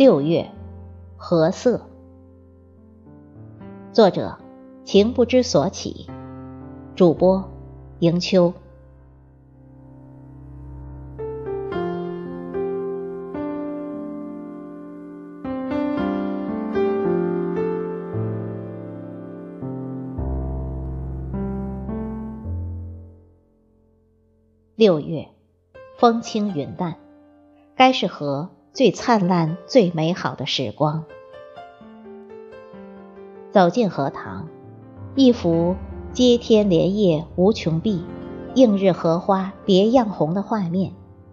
六月，何色。作者：情不知所起。主播：迎秋。六月，风轻云淡，该是何最灿烂、最美好的时光。走进荷塘，一幅“接天莲叶无穷碧，映日荷花别样红”的画面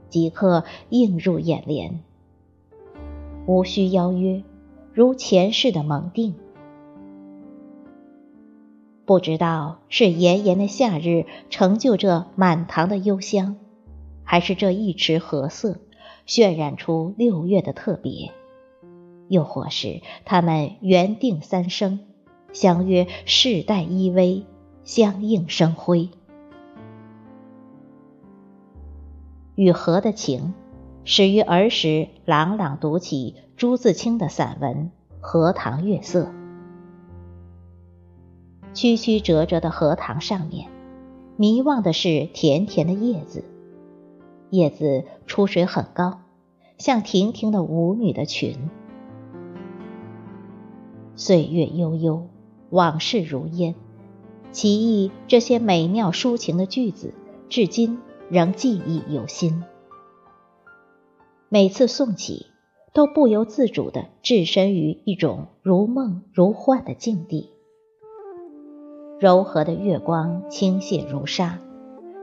即刻映入眼帘。无需邀约，如前世的蒙定。不知道是炎炎的夏日成就这满堂的幽香，还是这一池荷色渲染出六月的特别，又或是他们缘定三生，相约世代依偎，相映生辉。与荷的情，始于儿时朗朗读起朱自清的散文《荷塘月色》。曲曲折折的荷塘上面，迷望的是甜甜的叶子。叶子出水很高，像亭亭的舞女的裙。岁月悠悠，往事如烟。奇异这些美妙抒情的句子，至今仍记忆犹新。每次诵起，都不由自主地置身于一种如梦如幻的境地。柔和的月光倾泻如沙，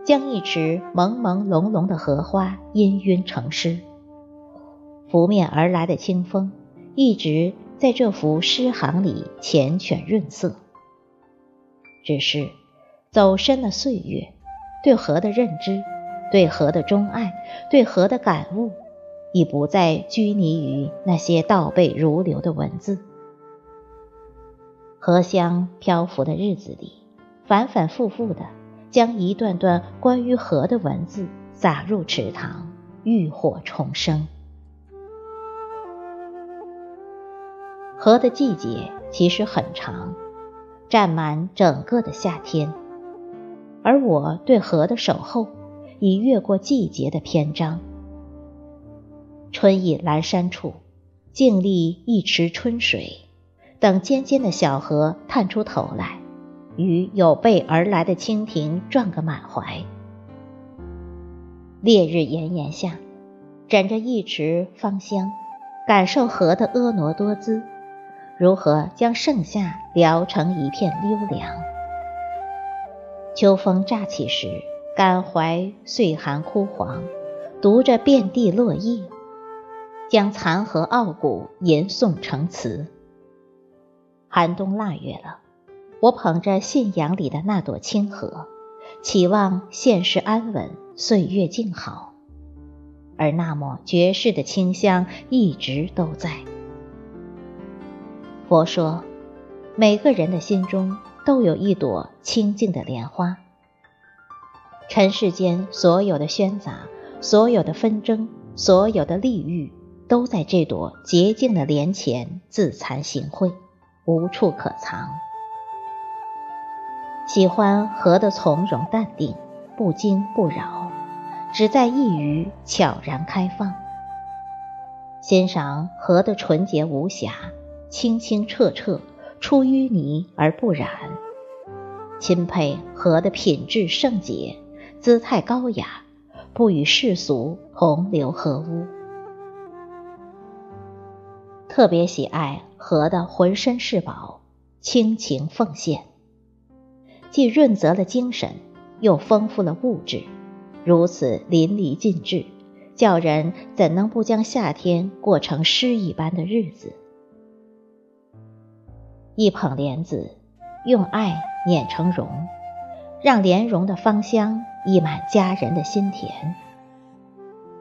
将一池朦朦胧胧的荷花氤氲成诗。拂面而来的清风，一直在这幅诗行里缱绻润色。只是走深了岁月，对荷的认知，对荷的钟爱，对荷的感悟，已不再拘泥于那些倒背如流的文字。荷香漂浮的日子里，反反复复的将一段段关于河的文字撒入池塘，浴火重生。河的季节其实很长，占满整个的夏天，而我对河的守候已越过季节的篇章。春意阑珊处，静立一池春水。等尖尖的小河探出头来，与有备而来的蜻蜓撞个满怀。烈日炎炎下，枕着一池芳香，感受河的婀娜多姿，如何将盛夏聊成一片幽凉？秋风乍起时，感怀岁寒枯黄，读着遍地落叶，将残荷傲骨吟诵成词。寒冬腊月了，我捧着信仰里的那朵清荷，祈望现世安稳，岁月静好。而那么绝世的清香一直都在。佛说，每个人的心中都有一朵清净的莲花。尘世间所有的喧杂，所有的纷争，所有的利欲，都在这朵洁净的莲前自惭形秽。无处可藏，喜欢荷的从容淡定，不惊不扰，只在一隅悄然开放。欣赏荷的纯洁无瑕，清清澈澈，出淤泥而不染；钦佩和的品质圣洁，姿态高雅，不与世俗同流合污。特别喜爱和的浑身是宝，倾情奉献，既润泽了精神，又丰富了物质，如此淋漓尽致，叫人怎能不将夏天过成诗一般的日子？一捧莲子，用爱碾成蓉，让莲蓉的芳香溢满佳人的心田。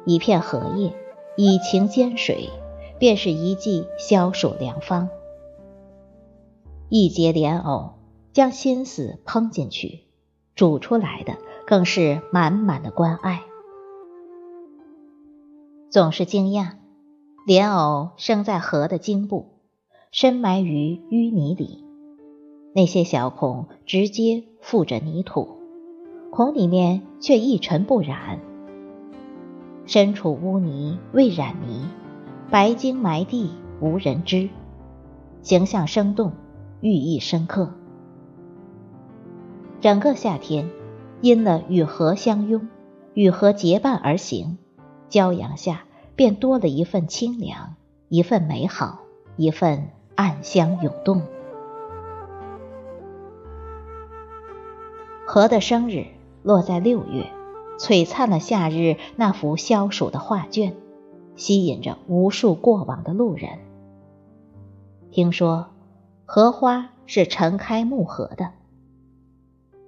一片荷叶，以情煎水。便是一剂消暑良方。一节莲藕，将心思烹进去，煮出来的更是满满的关爱。总是惊讶，莲藕生在河的茎部，深埋于淤泥里，那些小孔直接附着泥土，孔里面却一尘不染。身处污泥未染泥，白茎埋地无人知，形象生动，寓意深刻。整个夏天，因了与河相拥，与河结伴而行，骄阳下便多了一份清凉，一份美好，一份暗香涌动。河的生日落在六月，璀璨了夏日那幅消暑的画卷，吸引着无数过往的路人。听说荷花是盛开木荷的。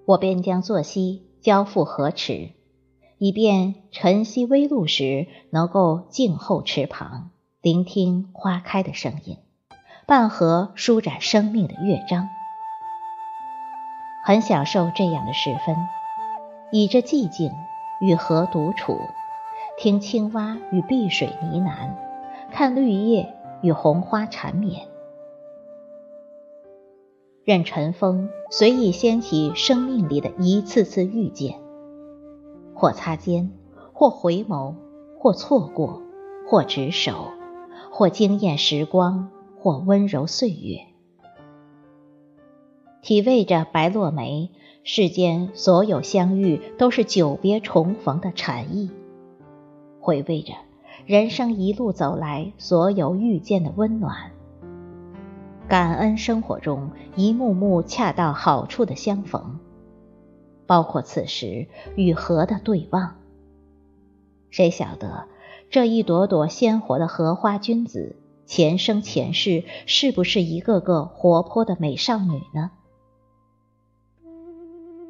我便将作息交付河池，以便晨曦微露时能够静候池旁，聆听花开的声音，伴河舒展生命的乐章。很享受这样的时分，倚着寂静与河独处，听青蛙与碧水呢喃，看绿叶与红花缠绵。任尘风随意掀起生命里的一次次遇见，或擦肩，或回眸，或错过，或执手，或惊艳时光，或温柔岁月。体味着白落梅，世间所有相遇都是久别重逢的禅意；回味着人生一路走来所有遇见的温暖。感恩生活中一幕幕恰到好处的相逢，包括此时与荷的对望。谁晓得这一朵朵鲜活的荷花君子，前生前世是不是一个个活泼的美少女呢？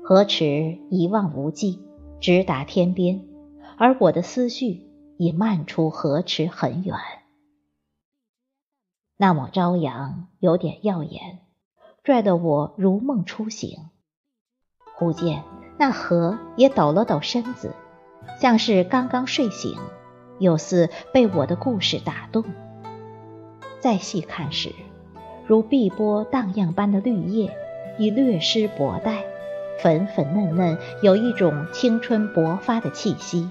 河池一望无际，直达天边，而我的思绪已漫出河池很远。那抹朝阳有点耀眼，拽得我如梦初醒。忽见那河也抖了抖身子，像是刚刚睡醒，又似被我的故事打动。再细看时，如碧波荡漾般的绿叶已略施薄带，粉粉嫩嫩，有一种青春勃发的气息；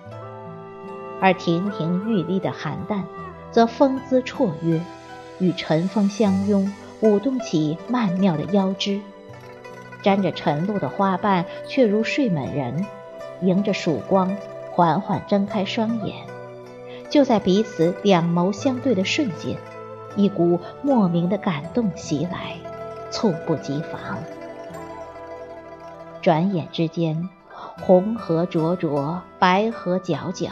而亭亭玉立的邯郸，则风姿绰约。与晨风相拥，舞动起曼妙的腰肢，沾着晨露的花瓣却如睡美人，迎着曙光缓缓睁开双眼。就在彼此两眸相对的瞬间，一股莫名的感动袭来，猝不及防。转眼之间，红荷灼灼，白荷皎皎，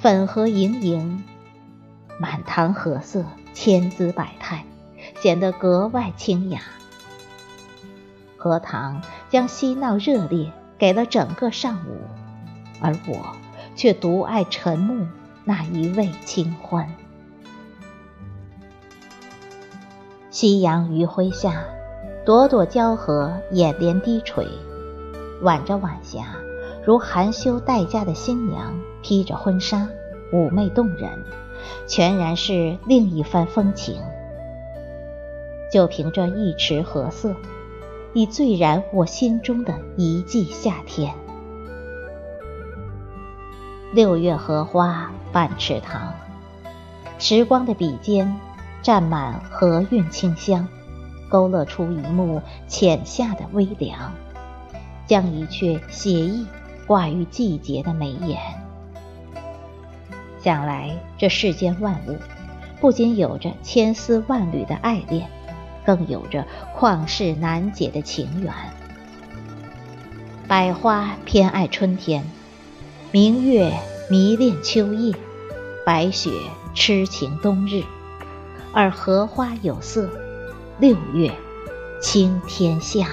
粉荷盈盈，满堂荷色。千姿百态，显得格外清雅。荷塘将嬉闹热烈给了整个上午，而我却独爱沉木那一味清欢。夕阳余晖下，朵朵娇荷眼帘低垂，挽着晚霞，如含羞待嫁的新娘，披着婚纱，妩媚动人。全然是另一番风情。就凭这一池荷色，已醉然我心中的一季夏天。六月荷花半池塘，时光的笔尖蘸满荷韵清香，勾勒出一幕浅夏的微凉，将一阙写意挂于季节的眉眼。想来，这世间万物，不仅有着千丝万缕的爱恋，更有着旷世难解的情缘。百花偏爱春天，明月迷恋秋夜，白雪痴情冬日，而荷花有色，六月清天下。